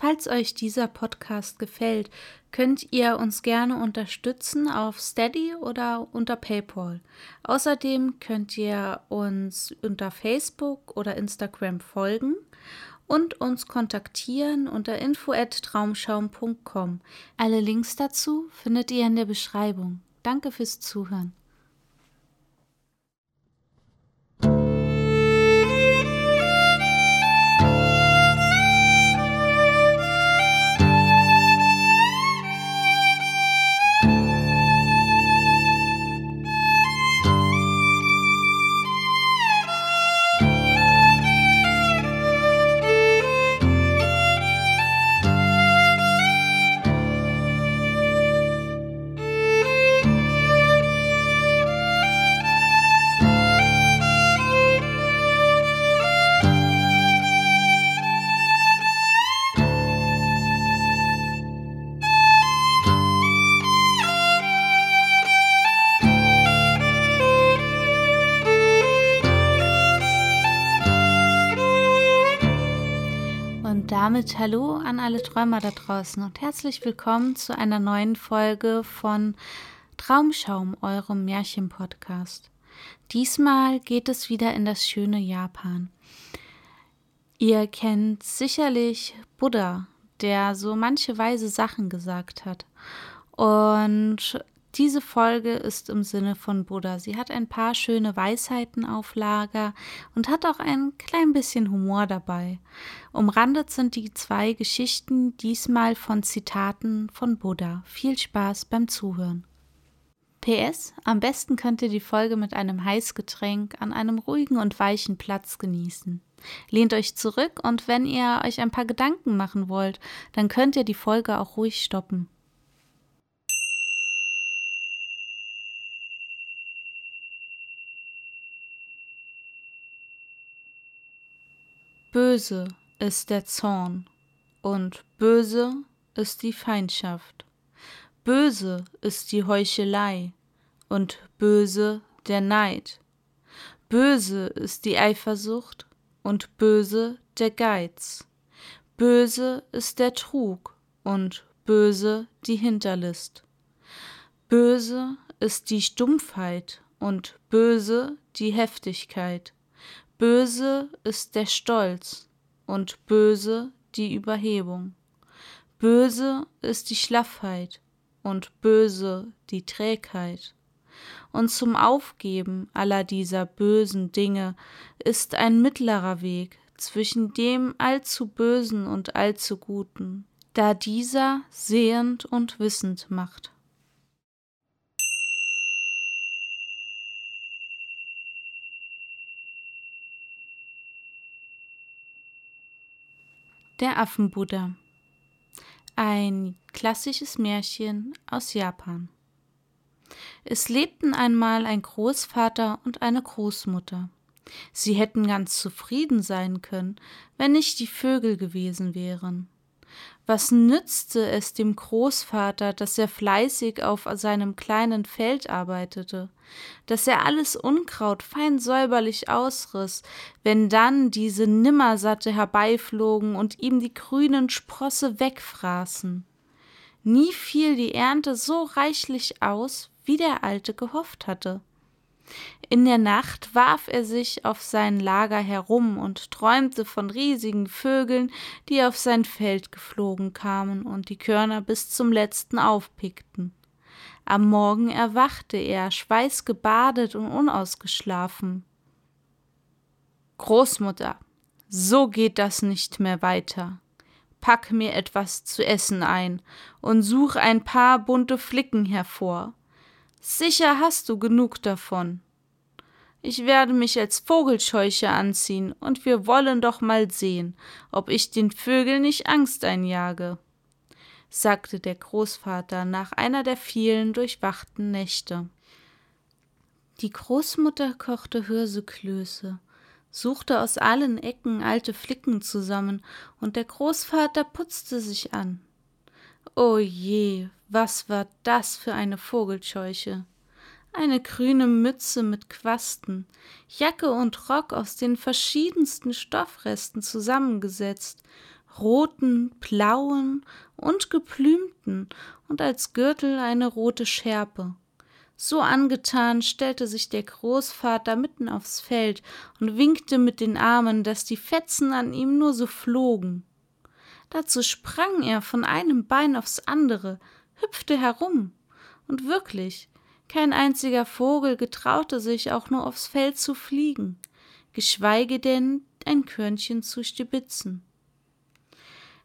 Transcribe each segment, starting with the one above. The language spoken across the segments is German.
Falls euch dieser Podcast gefällt, könnt ihr uns gerne unterstützen auf Steady oder unter PayPal. Außerdem könnt ihr uns unter Facebook oder Instagram folgen und uns kontaktieren unter info@traumschaum.com. Alle Links dazu findet ihr in der Beschreibung. Danke fürs Zuhören. Damit hallo an alle Träumer da draußen und herzlich willkommen zu einer neuen Folge von Traumschaum, eurem Märchen-Podcast. Diesmal geht es wieder in das schöne Japan. Ihr kennt sicherlich Buddha, der so manche weise Sachen gesagt hat. Und diese Folge ist im Sinne von Buddha. Sie hat ein paar schöne Weisheiten auf Lager und hat auch ein klein bisschen Humor dabei. Umrandet sind die zwei Geschichten diesmal von Zitaten von Buddha. Viel Spaß beim Zuhören. PS, am besten könnt ihr die Folge mit einem Heißgetränk an einem ruhigen und weichen Platz genießen. Lehnt euch zurück und wenn ihr euch ein paar Gedanken machen wollt, dann könnt ihr die Folge auch ruhig stoppen. Böse ist der Zorn und böse ist die Feindschaft. Böse ist die Heuchelei und böse der Neid. Böse ist die Eifersucht und böse der Geiz. Böse ist der Trug und böse die Hinterlist. Böse ist die Stumpfheit und böse die Heftigkeit. Böse ist der Stolz und böse die Überhebung. Böse ist die Schlaffheit und böse die Trägheit. Und zum Aufgeben aller dieser bösen Dinge ist ein mittlerer Weg zwischen dem allzu Bösen und allzu Guten, da dieser sehend und wissend macht. Der Affenbuddha. Ein klassisches Märchen aus Japan. Es lebten einmal ein Großvater und eine Großmutter. Sie hätten ganz zufrieden sein können, wenn nicht die Vögel gewesen wären. Was nützte es dem Großvater, dass er fleißig auf seinem kleinen Feld arbeitete, dass er alles Unkraut fein säuberlich ausriss, wenn dann diese Nimmersatte herbeiflogen und ihm die grünen Sprosse wegfraßen? Nie fiel die Ernte so reichlich aus, wie der Alte gehofft hatte. In der Nacht warf er sich auf sein Lager herum und träumte von riesigen Vögeln, die auf sein Feld geflogen kamen und die Körner bis zum letzten aufpickten. Am Morgen erwachte er, schweißgebadet und unausgeschlafen. Großmutter, so geht das nicht mehr weiter. Pack mir etwas zu essen ein und such ein paar bunte Flicken hervor. Sicher hast du genug davon. Ich werde mich als Vogelscheuche anziehen, und wir wollen doch mal sehen, ob ich den Vögeln nicht Angst einjage, sagte der Großvater nach einer der vielen durchwachten Nächte. Die Großmutter kochte Hirseklöße, suchte aus allen Ecken alte Flicken zusammen, und der Großvater putzte sich an. O je, was war das für eine Vogelscheuche? eine grüne Mütze mit Quasten, Jacke und Rock aus den verschiedensten Stoffresten zusammengesetzt, roten, blauen und geplümten und als Gürtel eine rote Schärpe. So angetan stellte sich der Großvater mitten aufs Feld und winkte mit den Armen, dass die Fetzen an ihm nur so flogen. Dazu sprang er von einem Bein aufs andere, hüpfte herum, und wirklich, kein einziger Vogel getraute sich auch nur aufs Feld zu fliegen, geschweige denn ein Körnchen zu stibitzen.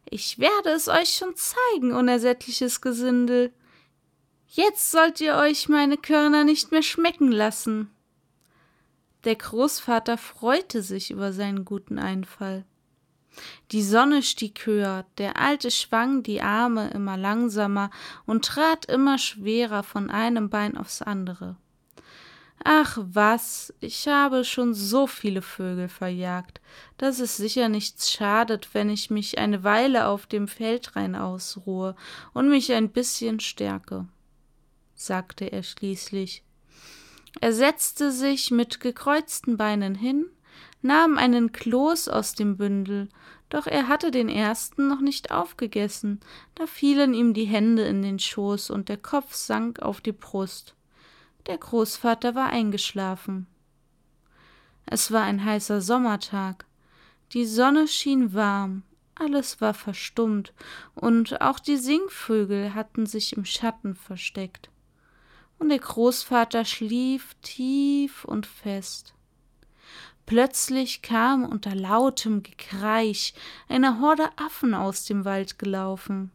Ich werde es euch schon zeigen, unersättliches Gesindel. Jetzt sollt ihr euch meine Körner nicht mehr schmecken lassen. Der Großvater freute sich über seinen guten Einfall. Die Sonne stieg höher, der Alte schwang die Arme immer langsamer und trat immer schwerer von einem Bein aufs andere. Ach was, ich habe schon so viele Vögel verjagt, dass es sicher nichts schadet, wenn ich mich eine Weile auf dem Feldrain ausruhe und mich ein bisschen stärke, sagte er schließlich. Er setzte sich mit gekreuzten Beinen hin, nahm einen Kloß aus dem Bündel, doch er hatte den ersten noch nicht aufgegessen, da fielen ihm die Hände in den Schoß und der Kopf sank auf die Brust. Der Großvater war eingeschlafen. Es war ein heißer Sommertag. Die Sonne schien warm, alles war verstummt, und auch die Singvögel hatten sich im Schatten versteckt. Und der Großvater schlief tief und fest. Plötzlich kam unter lautem Gekreisch eine Horde Affen aus dem Wald gelaufen.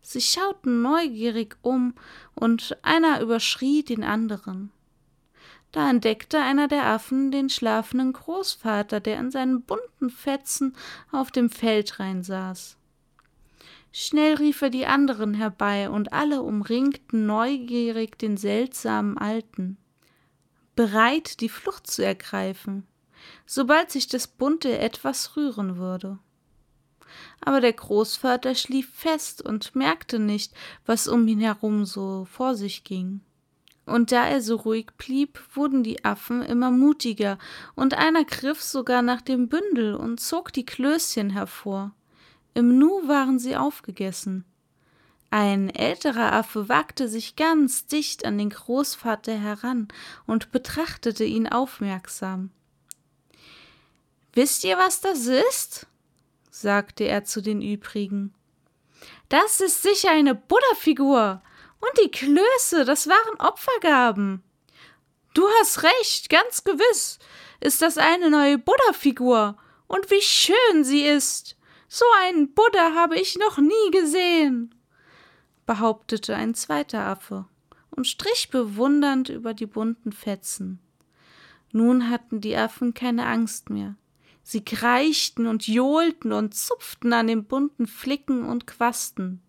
Sie schauten neugierig um, und einer überschrie den anderen. Da entdeckte einer der Affen den schlafenden Großvater, der in seinen bunten Fetzen auf dem Feldrain saß. Schnell rief er die anderen herbei, und alle umringten neugierig den seltsamen Alten, bereit, die Flucht zu ergreifen, sobald sich das Bunte etwas rühren würde aber der Großvater schlief fest und merkte nicht, was um ihn herum so vor sich ging. Und da er so ruhig blieb, wurden die Affen immer mutiger, und einer griff sogar nach dem Bündel und zog die Klößchen hervor. Im Nu waren sie aufgegessen. Ein älterer Affe wagte sich ganz dicht an den Großvater heran und betrachtete ihn aufmerksam. Wisst ihr, was das ist? sagte er zu den übrigen. Das ist sicher eine Buddha-Figur. Und die Klöße, das waren Opfergaben. Du hast recht, ganz gewiss ist das eine neue Buddha-Figur. Und wie schön sie ist. So einen Buddha habe ich noch nie gesehen, behauptete ein zweiter Affe und strich bewundernd über die bunten Fetzen. Nun hatten die Affen keine Angst mehr. Sie kreischten und johlten und zupften an den bunten Flicken und Quasten.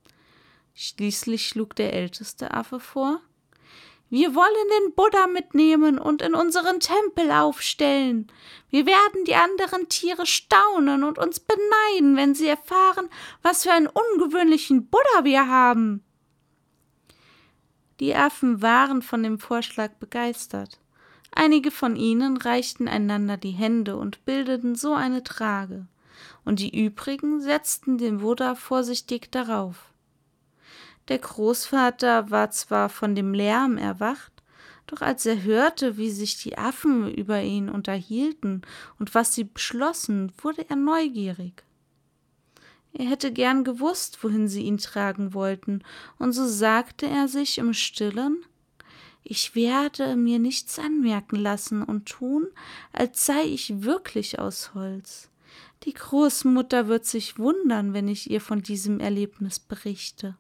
Schließlich schlug der älteste Affe vor Wir wollen den Buddha mitnehmen und in unseren Tempel aufstellen. Wir werden die anderen Tiere staunen und uns beneiden, wenn sie erfahren, was für einen ungewöhnlichen Buddha wir haben. Die Affen waren von dem Vorschlag begeistert. Einige von ihnen reichten einander die Hände und bildeten so eine Trage, und die übrigen setzten den Buddha vorsichtig darauf. Der Großvater war zwar von dem Lärm erwacht, doch als er hörte, wie sich die Affen über ihn unterhielten und was sie beschlossen, wurde er neugierig. Er hätte gern gewusst, wohin sie ihn tragen wollten, und so sagte er sich im stillen ich werde mir nichts anmerken lassen und tun, als sei ich wirklich aus Holz. Die Großmutter wird sich wundern, wenn ich ihr von diesem Erlebnis berichte.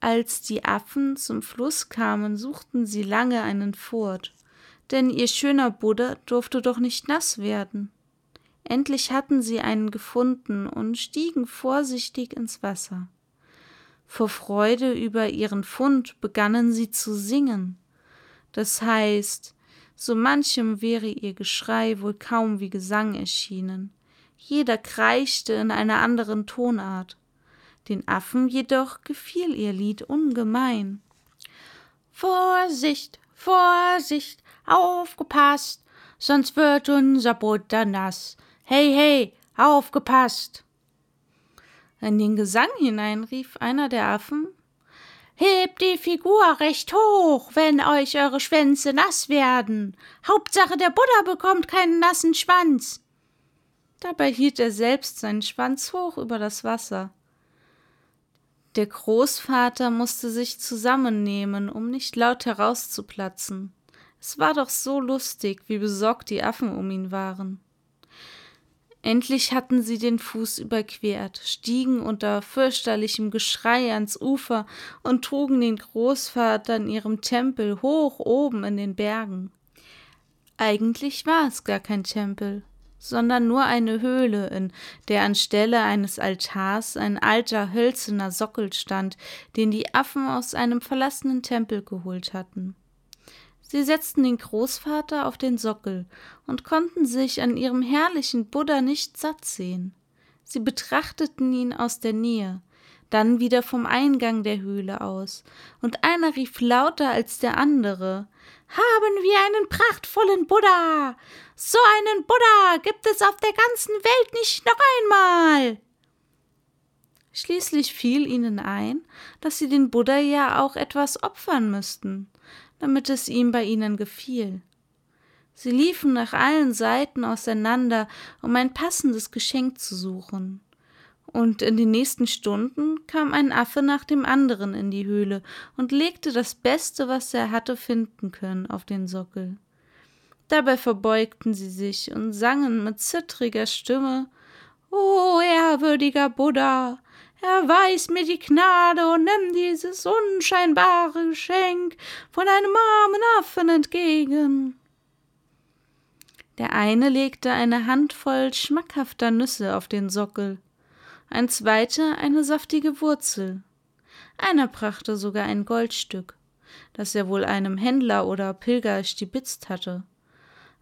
Als die Affen zum Fluss kamen, suchten sie lange einen Furt, denn ihr schöner Buddha durfte doch nicht nass werden. Endlich hatten sie einen gefunden und stiegen vorsichtig ins Wasser. Vor Freude über ihren Fund begannen sie zu singen. Das heißt, so manchem wäre ihr Geschrei wohl kaum wie Gesang erschienen. Jeder kreischte in einer anderen Tonart. Den Affen jedoch gefiel ihr Lied ungemein. Vorsicht, Vorsicht, aufgepasst, sonst wird unser Butter nass. Hey, hey, aufgepasst! In den Gesang hinein rief einer der Affen Hebt die Figur recht hoch, wenn euch eure Schwänze nass werden. Hauptsache der Buddha bekommt keinen nassen Schwanz. Dabei hielt er selbst seinen Schwanz hoch über das Wasser. Der Großvater musste sich zusammennehmen, um nicht laut herauszuplatzen. Es war doch so lustig, wie besorgt die Affen um ihn waren. Endlich hatten sie den Fuß überquert, stiegen unter fürchterlichem Geschrei ans Ufer und trugen den Großvater in ihrem Tempel hoch oben in den Bergen. Eigentlich war es gar kein Tempel, sondern nur eine Höhle, in der anstelle eines Altars ein alter hölzerner Sockel stand, den die Affen aus einem verlassenen Tempel geholt hatten. Sie setzten den Großvater auf den Sockel und konnten sich an ihrem herrlichen Buddha nicht satt sehen. Sie betrachteten ihn aus der Nähe, dann wieder vom Eingang der Höhle aus, und einer rief lauter als der andere Haben wir einen prachtvollen Buddha. So einen Buddha gibt es auf der ganzen Welt nicht noch einmal. Schließlich fiel ihnen ein, dass sie den Buddha ja auch etwas opfern müssten damit es ihm bei ihnen gefiel. Sie liefen nach allen Seiten auseinander, um ein passendes Geschenk zu suchen. Und in den nächsten Stunden kam ein Affe nach dem anderen in die Höhle und legte das Beste, was er hatte finden können, auf den Sockel. Dabei verbeugten sie sich und sangen mit zittriger Stimme O ehrwürdiger Buddha, Erweis mir die Gnade und nimm dieses unscheinbare Geschenk von einem armen Affen entgegen. Der eine legte eine Handvoll schmackhafter Nüsse auf den Sockel, ein zweiter eine saftige Wurzel, einer brachte sogar ein Goldstück, das er wohl einem Händler oder Pilger stibitzt hatte,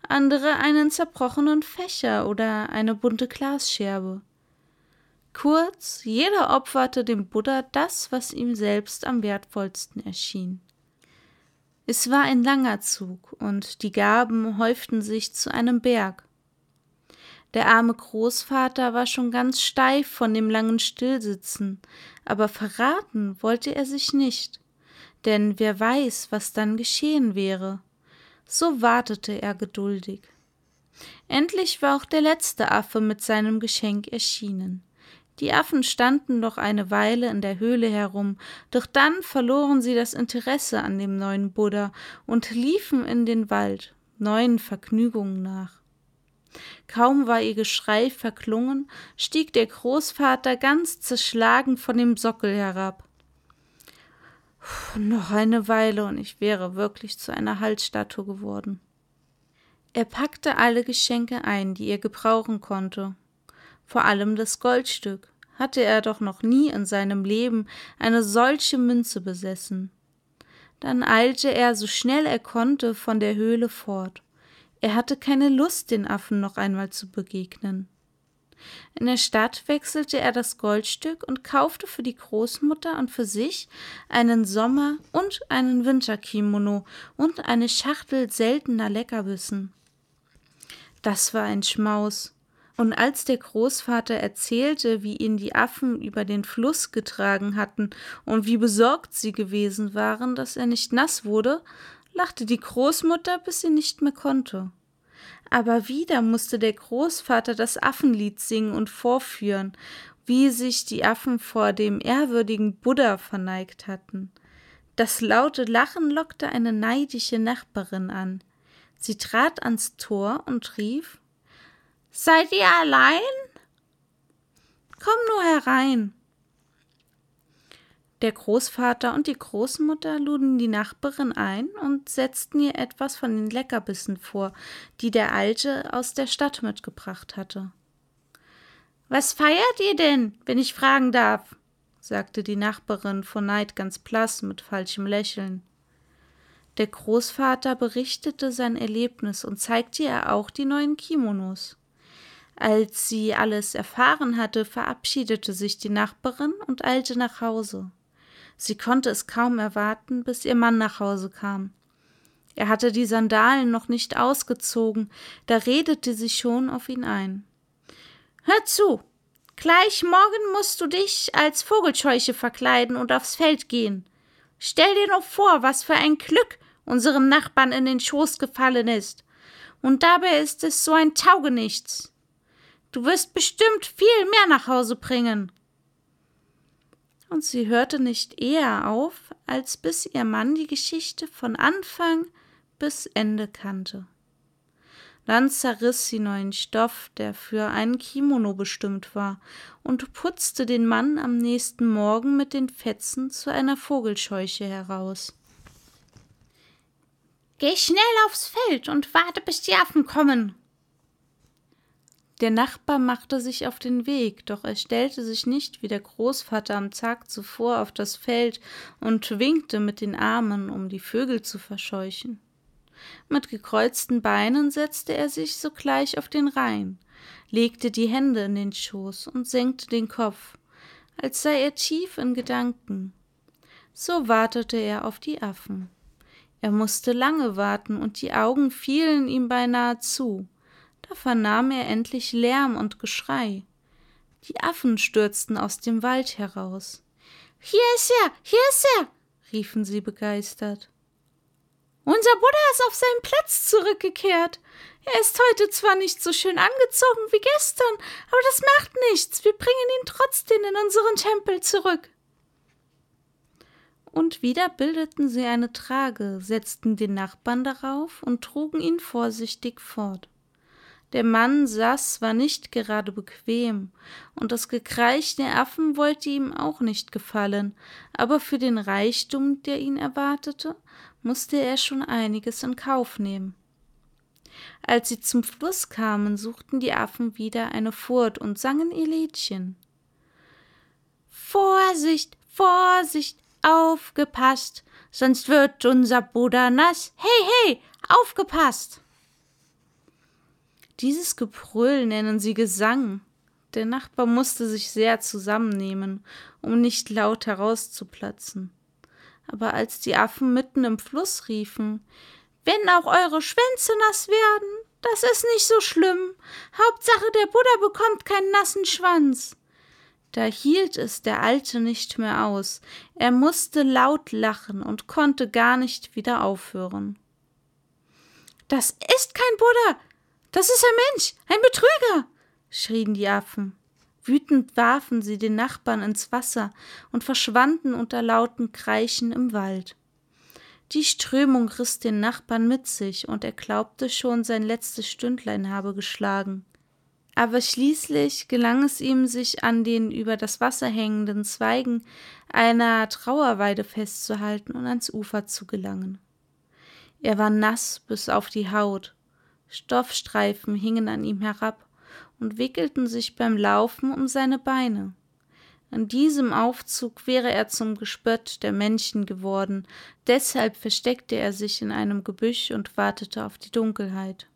andere einen zerbrochenen Fächer oder eine bunte Glasscherbe. Kurz, jeder opferte dem Buddha das, was ihm selbst am wertvollsten erschien. Es war ein langer Zug, und die Gaben häuften sich zu einem Berg. Der arme Großvater war schon ganz steif von dem langen Stillsitzen, aber verraten wollte er sich nicht, denn wer weiß, was dann geschehen wäre. So wartete er geduldig. Endlich war auch der letzte Affe mit seinem Geschenk erschienen. Die Affen standen noch eine Weile in der Höhle herum, doch dann verloren sie das Interesse an dem neuen Buddha und liefen in den Wald, neuen Vergnügungen nach. Kaum war ihr Geschrei verklungen, stieg der Großvater ganz zerschlagen von dem Sockel herab. Puh, noch eine Weile und ich wäre wirklich zu einer Halsstatue geworden. Er packte alle Geschenke ein, die er gebrauchen konnte, vor allem das Goldstück, hatte er doch noch nie in seinem Leben eine solche Münze besessen. Dann eilte er so schnell er konnte von der Höhle fort. Er hatte keine Lust, den Affen noch einmal zu begegnen. In der Stadt wechselte er das Goldstück und kaufte für die Großmutter und für sich einen Sommer- und einen Winterkimono und eine Schachtel seltener Leckerbissen. Das war ein Schmaus. Und als der Großvater erzählte, wie ihn die Affen über den Fluss getragen hatten und wie besorgt sie gewesen waren, dass er nicht nass wurde, lachte die Großmutter, bis sie nicht mehr konnte. Aber wieder musste der Großvater das Affenlied singen und vorführen, wie sich die Affen vor dem ehrwürdigen Buddha verneigt hatten. Das laute Lachen lockte eine neidische Nachbarin an. Sie trat ans Tor und rief Seid ihr allein? Komm nur herein. Der Großvater und die Großmutter luden die Nachbarin ein und setzten ihr etwas von den Leckerbissen vor, die der Alte aus der Stadt mitgebracht hatte. Was feiert ihr denn, wenn ich fragen darf? sagte die Nachbarin vor Neid ganz blass mit falschem Lächeln. Der Großvater berichtete sein Erlebnis und zeigte ihr auch die neuen Kimonos. Als sie alles erfahren hatte, verabschiedete sich die Nachbarin und eilte nach Hause. Sie konnte es kaum erwarten, bis ihr Mann nach Hause kam. Er hatte die Sandalen noch nicht ausgezogen, da redete sie schon auf ihn ein. Hör zu, Gleich morgen musst du dich als Vogelscheuche verkleiden und aufs Feld gehen. Stell dir nur vor, was für ein Glück unserem Nachbarn in den Schoß gefallen ist. Und dabei ist es so ein Taugenichts. Du wirst bestimmt viel mehr nach Hause bringen. Und sie hörte nicht eher auf, als bis ihr Mann die Geschichte von Anfang bis Ende kannte. Dann zerriss sie neuen Stoff, der für einen Kimono bestimmt war, und putzte den Mann am nächsten Morgen mit den Fetzen zu einer Vogelscheuche heraus. Geh schnell aufs Feld und warte, bis die Affen kommen. Der Nachbar machte sich auf den Weg, doch er stellte sich nicht wie der Großvater am Tag zuvor auf das Feld und winkte mit den Armen, um die Vögel zu verscheuchen. Mit gekreuzten Beinen setzte er sich sogleich auf den Rain, legte die Hände in den Schoß und senkte den Kopf, als sei er tief in Gedanken. So wartete er auf die Affen. Er musste lange warten, und die Augen fielen ihm beinahe zu. Da vernahm er endlich Lärm und Geschrei. Die Affen stürzten aus dem Wald heraus. Hier ist er, hier ist er, riefen sie begeistert. Unser Buddha ist auf seinen Platz zurückgekehrt. Er ist heute zwar nicht so schön angezogen wie gestern, aber das macht nichts. Wir bringen ihn trotzdem in unseren Tempel zurück. Und wieder bildeten sie eine Trage, setzten den Nachbarn darauf und trugen ihn vorsichtig fort. Der Mann saß war nicht gerade bequem, und das Gekreisch der Affen wollte ihm auch nicht gefallen, aber für den Reichtum, der ihn erwartete, musste er schon einiges in Kauf nehmen. Als sie zum Fluss kamen, suchten die Affen wieder eine Furt und sangen ihr Liedchen. Vorsicht, Vorsicht, aufgepasst, sonst wird unser Bruder nass. Hey, hey, aufgepasst! Dieses Gebrüll nennen sie Gesang. Der Nachbar musste sich sehr zusammennehmen, um nicht laut herauszuplatzen aber als die Affen mitten im Fluss riefen Wenn auch eure Schwänze nass werden, das ist nicht so schlimm. Hauptsache der Buddha bekommt keinen nassen Schwanz. Da hielt es der Alte nicht mehr aus. Er musste laut lachen und konnte gar nicht wieder aufhören. Das ist kein Buddha. Das ist ein Mensch, ein Betrüger, schrien die Affen. Wütend warfen sie den Nachbarn ins Wasser und verschwanden unter lauten Kreischen im Wald. Die Strömung riss den Nachbarn mit sich, und er glaubte schon, sein letztes Stündlein habe geschlagen. Aber schließlich gelang es ihm, sich an den über das Wasser hängenden Zweigen einer Trauerweide festzuhalten und ans Ufer zu gelangen. Er war nass bis auf die Haut, Stoffstreifen hingen an ihm herab, und wickelten sich beim Laufen um seine Beine. An diesem Aufzug wäre er zum Gespött der Männchen geworden, deshalb versteckte er sich in einem Gebüsch und wartete auf die Dunkelheit.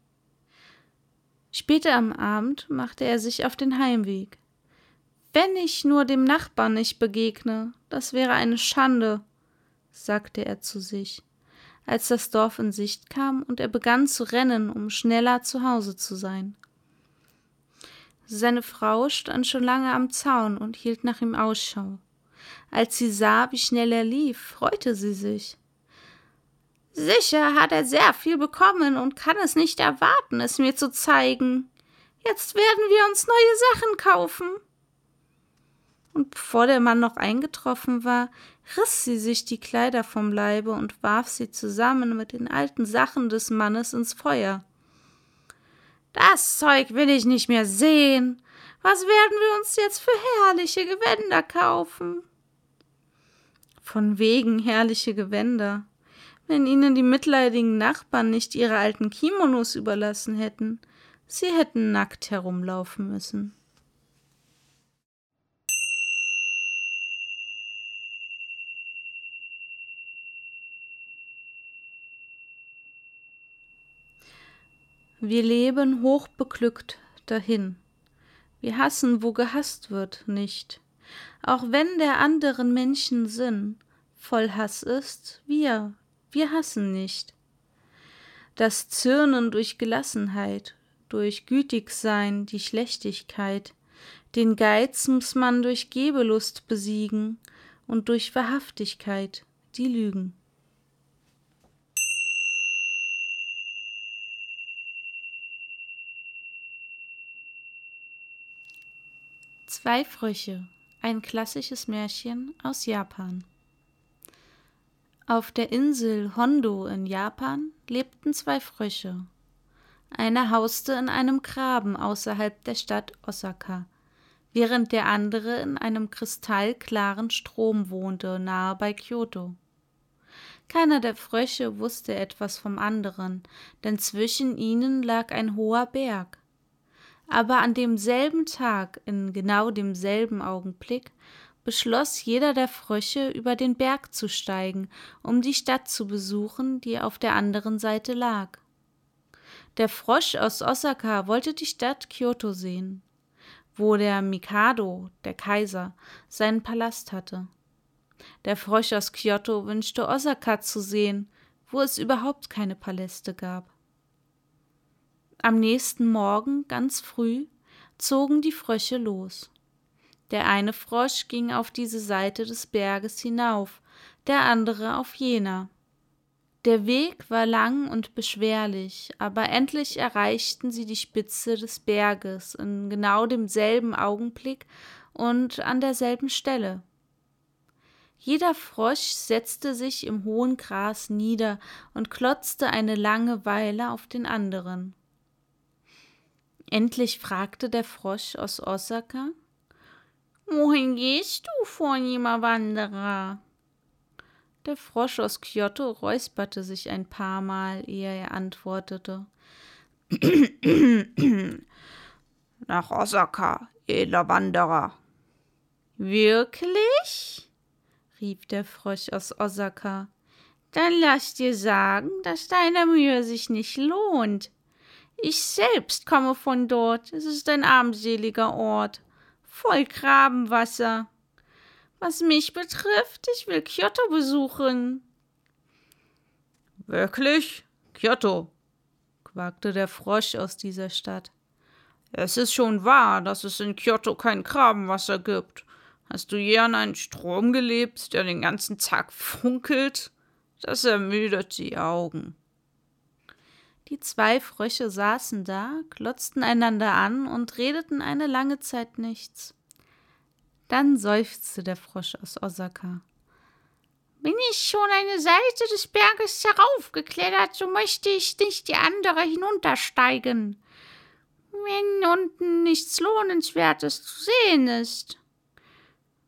Später am Abend machte er sich auf den Heimweg. Wenn ich nur dem Nachbarn nicht begegne, das wäre eine Schande, sagte er zu sich, als das Dorf in Sicht kam und er begann zu rennen, um schneller zu Hause zu sein. Seine Frau stand schon lange am Zaun und hielt nach ihm Ausschau. Als sie sah, wie schnell er lief, freute sie sich. Sicher hat er sehr viel bekommen und kann es nicht erwarten, es mir zu zeigen. Jetzt werden wir uns neue Sachen kaufen. Und bevor der Mann noch eingetroffen war, riss sie sich die Kleider vom Leibe und warf sie zusammen mit den alten Sachen des Mannes ins Feuer. Das Zeug will ich nicht mehr sehen. Was werden wir uns jetzt für herrliche Gewänder kaufen? Von wegen herrliche Gewänder. Wenn ihnen die mitleidigen Nachbarn nicht ihre alten Kimonos überlassen hätten, sie hätten nackt herumlaufen müssen. Wir leben hochbeglückt dahin. Wir hassen, wo gehasst wird, nicht. Auch wenn der anderen Menschen Sinn voll Hass ist, wir, wir hassen nicht. Das Zürnen durch Gelassenheit, durch Gütigsein die Schlechtigkeit, Den Geiz muss man durch Gebelust besiegen und durch Wahrhaftigkeit die Lügen. Zwei Frösche, ein klassisches Märchen aus Japan. Auf der Insel Hondo in Japan lebten zwei Frösche. Einer hauste in einem Graben außerhalb der Stadt Osaka, während der andere in einem kristallklaren Strom wohnte, nahe bei Kyoto. Keiner der Frösche wusste etwas vom anderen, denn zwischen ihnen lag ein hoher Berg. Aber an demselben Tag, in genau demselben Augenblick, beschloss jeder der Frösche, über den Berg zu steigen, um die Stadt zu besuchen, die auf der anderen Seite lag. Der Frosch aus Osaka wollte die Stadt Kyoto sehen, wo der Mikado, der Kaiser, seinen Palast hatte. Der Frosch aus Kyoto wünschte Osaka zu sehen, wo es überhaupt keine Paläste gab. Am nächsten Morgen, ganz früh, zogen die Frösche los. Der eine Frosch ging auf diese Seite des Berges hinauf, der andere auf jener. Der Weg war lang und beschwerlich, aber endlich erreichten sie die Spitze des Berges in genau demselben Augenblick und an derselben Stelle. Jeder Frosch setzte sich im hohen Gras nieder und klotzte eine lange Weile auf den anderen. Endlich fragte der Frosch aus Osaka Wohin gehst du, vornehmer Wanderer? Der Frosch aus Kyoto räusperte sich ein paar Mal, ehe er antwortete. Nach Osaka, edler Wanderer. Wirklich? rief der Frosch aus Osaka. Dann lass dir sagen, dass deine Mühe sich nicht lohnt. Ich selbst komme von dort. Es ist ein armseliger Ort, voll Grabenwasser. Was mich betrifft, ich will Kyoto besuchen. Wirklich? Kyoto? quakte der Frosch aus dieser Stadt. Es ist schon wahr, dass es in Kyoto kein Grabenwasser gibt. Hast du je an einen Strom gelebt, der den ganzen Tag funkelt? Das ermüdet die Augen. Die zwei Frösche saßen da, glotzten einander an und redeten eine lange Zeit nichts. Dann seufzte der Frosch aus Osaka. Bin ich schon eine Seite des Berges heraufgeklettert, so möchte ich nicht die andere hinuntersteigen, wenn unten nichts Lohnenswertes zu sehen ist.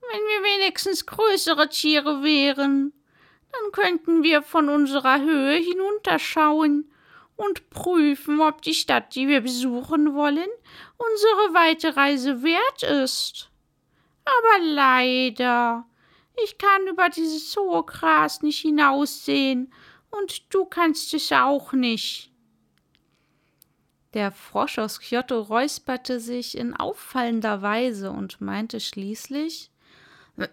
Wenn wir wenigstens größere Tiere wären, dann könnten wir von unserer Höhe hinunterschauen und prüfen, ob die Stadt, die wir besuchen wollen, unsere weite Reise wert ist. Aber leider, ich kann über dieses hohe Gras nicht hinaussehen, und du kannst es auch nicht. Der Frosch aus Kyoto räusperte sich in auffallender Weise und meinte schließlich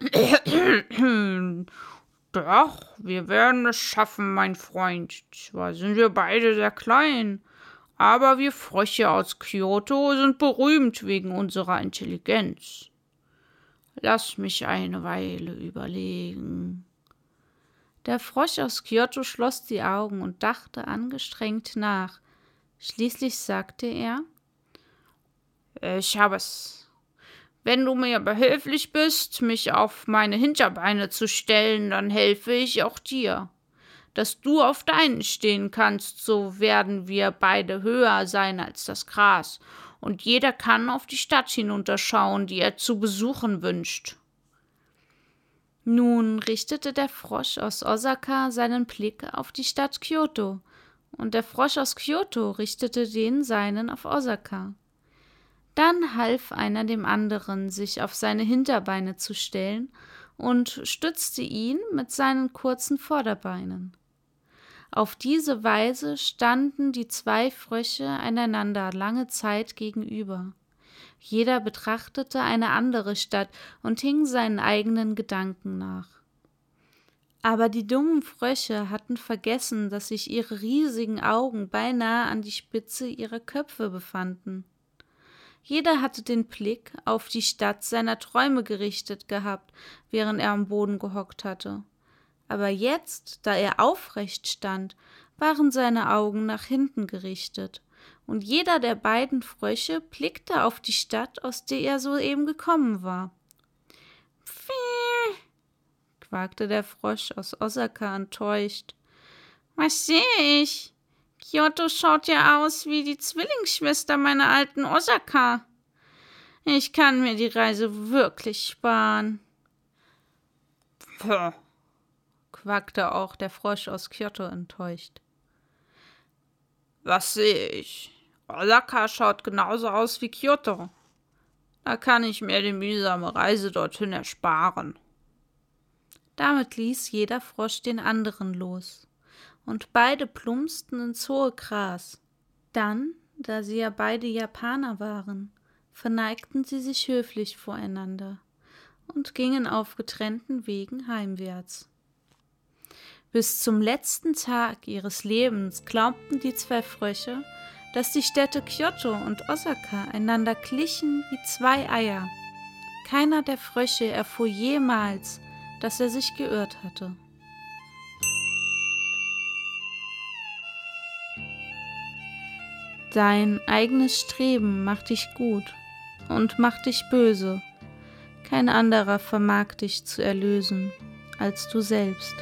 Doch, wir werden es schaffen, mein Freund. Zwar sind wir beide sehr klein, aber wir Frösche aus Kyoto sind berühmt wegen unserer Intelligenz. Lass mich eine Weile überlegen. Der Frosch aus Kyoto schloss die Augen und dachte angestrengt nach. Schließlich sagte er Ich habe es. Wenn du mir behilflich bist, mich auf meine Hinterbeine zu stellen, dann helfe ich auch dir. Dass du auf deinen stehen kannst, so werden wir beide höher sein als das Gras und jeder kann auf die Stadt hinunterschauen, die er zu besuchen wünscht. Nun richtete der Frosch aus Osaka seinen Blick auf die Stadt Kyoto, und der Frosch aus Kyoto richtete den seinen auf Osaka. Dann half einer dem anderen, sich auf seine Hinterbeine zu stellen und stützte ihn mit seinen kurzen Vorderbeinen. Auf diese Weise standen die zwei Frösche einander lange Zeit gegenüber. Jeder betrachtete eine andere Stadt und hing seinen eigenen Gedanken nach. Aber die dummen Frösche hatten vergessen, dass sich ihre riesigen Augen beinahe an die Spitze ihrer Köpfe befanden. Jeder hatte den Blick auf die Stadt seiner Träume gerichtet gehabt, während er am Boden gehockt hatte. Aber jetzt, da er aufrecht stand, waren seine Augen nach hinten gerichtet, und jeder der beiden Frösche blickte auf die Stadt, aus der er soeben gekommen war. Pfii, quakte der Frosch aus Osaka enttäuscht. Was sehe ich? Kyoto schaut ja aus wie die Zwillingsschwester meiner alten Osaka. Ich kann mir die Reise wirklich sparen. Puh, quakte auch der Frosch aus Kyoto enttäuscht. Was sehe ich? Osaka schaut genauso aus wie Kyoto. Da kann ich mir die mühsame Reise dorthin ersparen. Damit ließ jeder Frosch den anderen los und beide plumpsten ins hohe Gras. Dann, da sie ja beide Japaner waren, verneigten sie sich höflich voreinander und gingen auf getrennten Wegen heimwärts. Bis zum letzten Tag ihres Lebens glaubten die zwei Frösche, dass die Städte Kyoto und Osaka einander glichen wie zwei Eier. Keiner der Frösche erfuhr jemals, dass er sich geirrt hatte. Dein eigenes Streben macht dich gut und macht dich böse. Kein anderer vermag dich zu erlösen als du selbst.